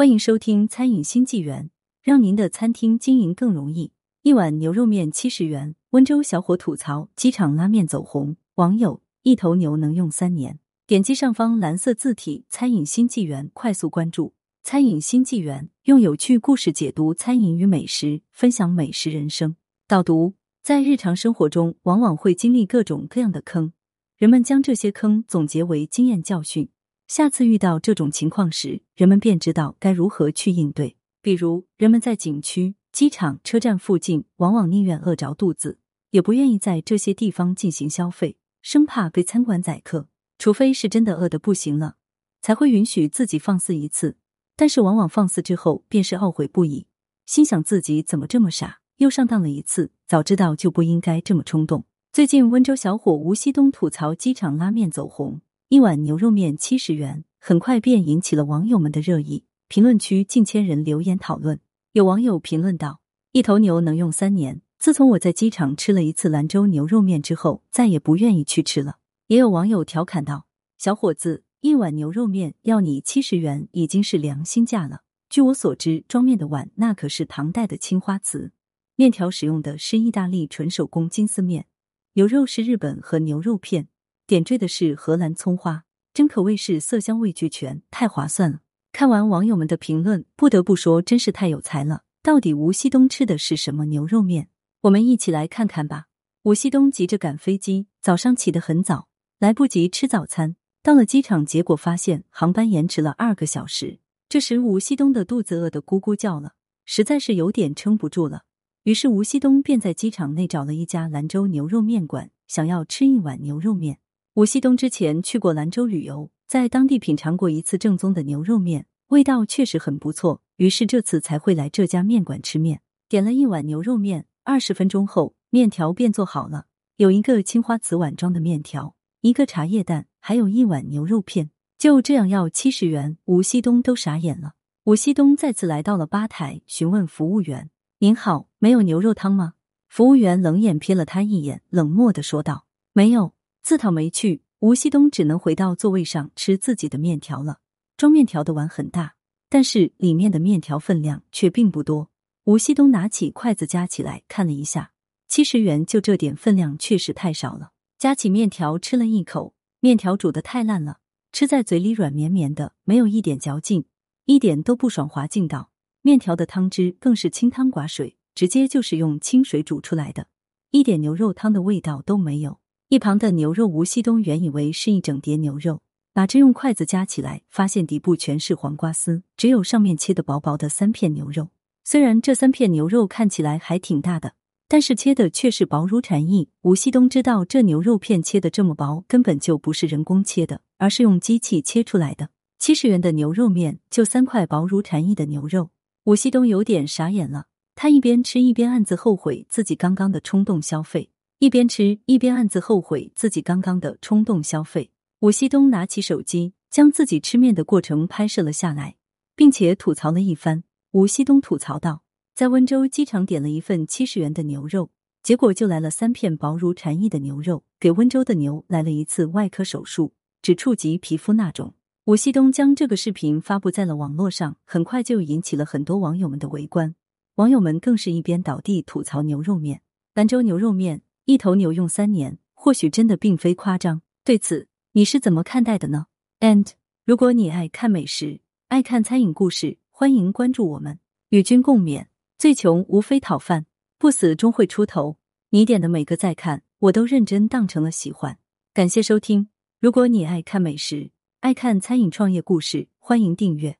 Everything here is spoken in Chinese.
欢迎收听《餐饮新纪元》，让您的餐厅经营更容易。一碗牛肉面七十元，温州小伙吐槽机场拉面走红，网友一头牛能用三年。点击上方蓝色字体“餐饮新纪元”，快速关注《餐饮新纪元》，用有趣故事解读餐饮与美食，分享美食人生。导读：在日常生活中，往往会经历各种各样的坑，人们将这些坑总结为经验教训。下次遇到这种情况时，人们便知道该如何去应对。比如，人们在景区、机场、车站附近，往往宁愿饿着肚子，也不愿意在这些地方进行消费，生怕被餐馆宰客。除非是真的饿得不行了，才会允许自己放肆一次。但是，往往放肆之后，便是懊悔不已，心想自己怎么这么傻，又上当了一次。早知道就不应该这么冲动。最近，温州小伙吴锡东吐槽机场拉面走红。一碗牛肉面七十元，很快便引起了网友们的热议。评论区近千人留言讨论。有网友评论道：“一头牛能用三年。自从我在机场吃了一次兰州牛肉面之后，再也不愿意去吃了。”也有网友调侃道：“小伙子，一碗牛肉面要你七十元，已经是良心价了。据我所知，装面的碗那可是唐代的青花瓷，面条使用的是意大利纯手工金丝面，牛肉是日本和牛肉片。”点缀的是荷兰葱花，真可谓是色香味俱全，太划算了。看完网友们的评论，不得不说，真是太有才了。到底吴锡东吃的是什么牛肉面？我们一起来看看吧。吴锡东急着赶飞机，早上起得很早，来不及吃早餐。到了机场，结果发现航班延迟了二个小时。这时，吴锡东的肚子饿得咕咕叫了，实在是有点撑不住了。于是，吴锡东便在机场内找了一家兰州牛肉面馆，想要吃一碗牛肉面。吴锡东之前去过兰州旅游，在当地品尝过一次正宗的牛肉面，味道确实很不错。于是这次才会来这家面馆吃面，点了一碗牛肉面。二十分钟后，面条便做好了，有一个青花瓷碗装的面条，一个茶叶蛋，还有一碗牛肉片，就这样要七十元。吴锡东都傻眼了。吴锡东再次来到了吧台，询问服务员：“您好，没有牛肉汤吗？”服务员冷眼瞥了他一眼，冷漠的说道：“没有。”自讨没趣，吴锡东只能回到座位上吃自己的面条了。装面条的碗很大，但是里面的面条分量却并不多。吴锡东拿起筷子夹起来看了一下，七十元就这点分量，确实太少了。夹起面条吃了一口，面条煮的太烂了，吃在嘴里软绵绵的，没有一点嚼劲，一点都不爽滑劲道。面条的汤汁更是清汤寡水，直接就是用清水煮出来的，一点牛肉汤的味道都没有。一旁的牛肉，吴锡东原以为是一整碟牛肉，哪知用筷子夹起来，发现底部全是黄瓜丝，只有上面切的薄薄的三片牛肉。虽然这三片牛肉看起来还挺大的，但是切的却是薄如蝉翼。吴锡东知道这牛肉片切的这么薄，根本就不是人工切的，而是用机器切出来的。七十元的牛肉面就三块薄如蝉翼的牛肉，吴锡东有点傻眼了。他一边吃一边暗自后悔自己刚刚的冲动消费。一边吃一边暗自后悔自己刚刚的冲动消费。吴锡东拿起手机，将自己吃面的过程拍摄了下来，并且吐槽了一番。吴锡东吐槽道：“在温州机场点了一份七十元的牛肉，结果就来了三片薄如蝉翼的牛肉，给温州的牛来了一次外科手术，只触及皮肤那种。”吴锡东将这个视频发布在了网络上，很快就引起了很多网友们的围观。网友们更是一边倒地吐槽牛肉面，兰州牛肉面。一头牛用三年，或许真的并非夸张。对此，你是怎么看待的呢？And 如果你爱看美食，爱看餐饮故事，欢迎关注我们，与君共勉。最穷无非讨饭，不死终会出头。你点的每个再看，我都认真当成了喜欢。感谢收听。如果你爱看美食，爱看餐饮创业故事，欢迎订阅。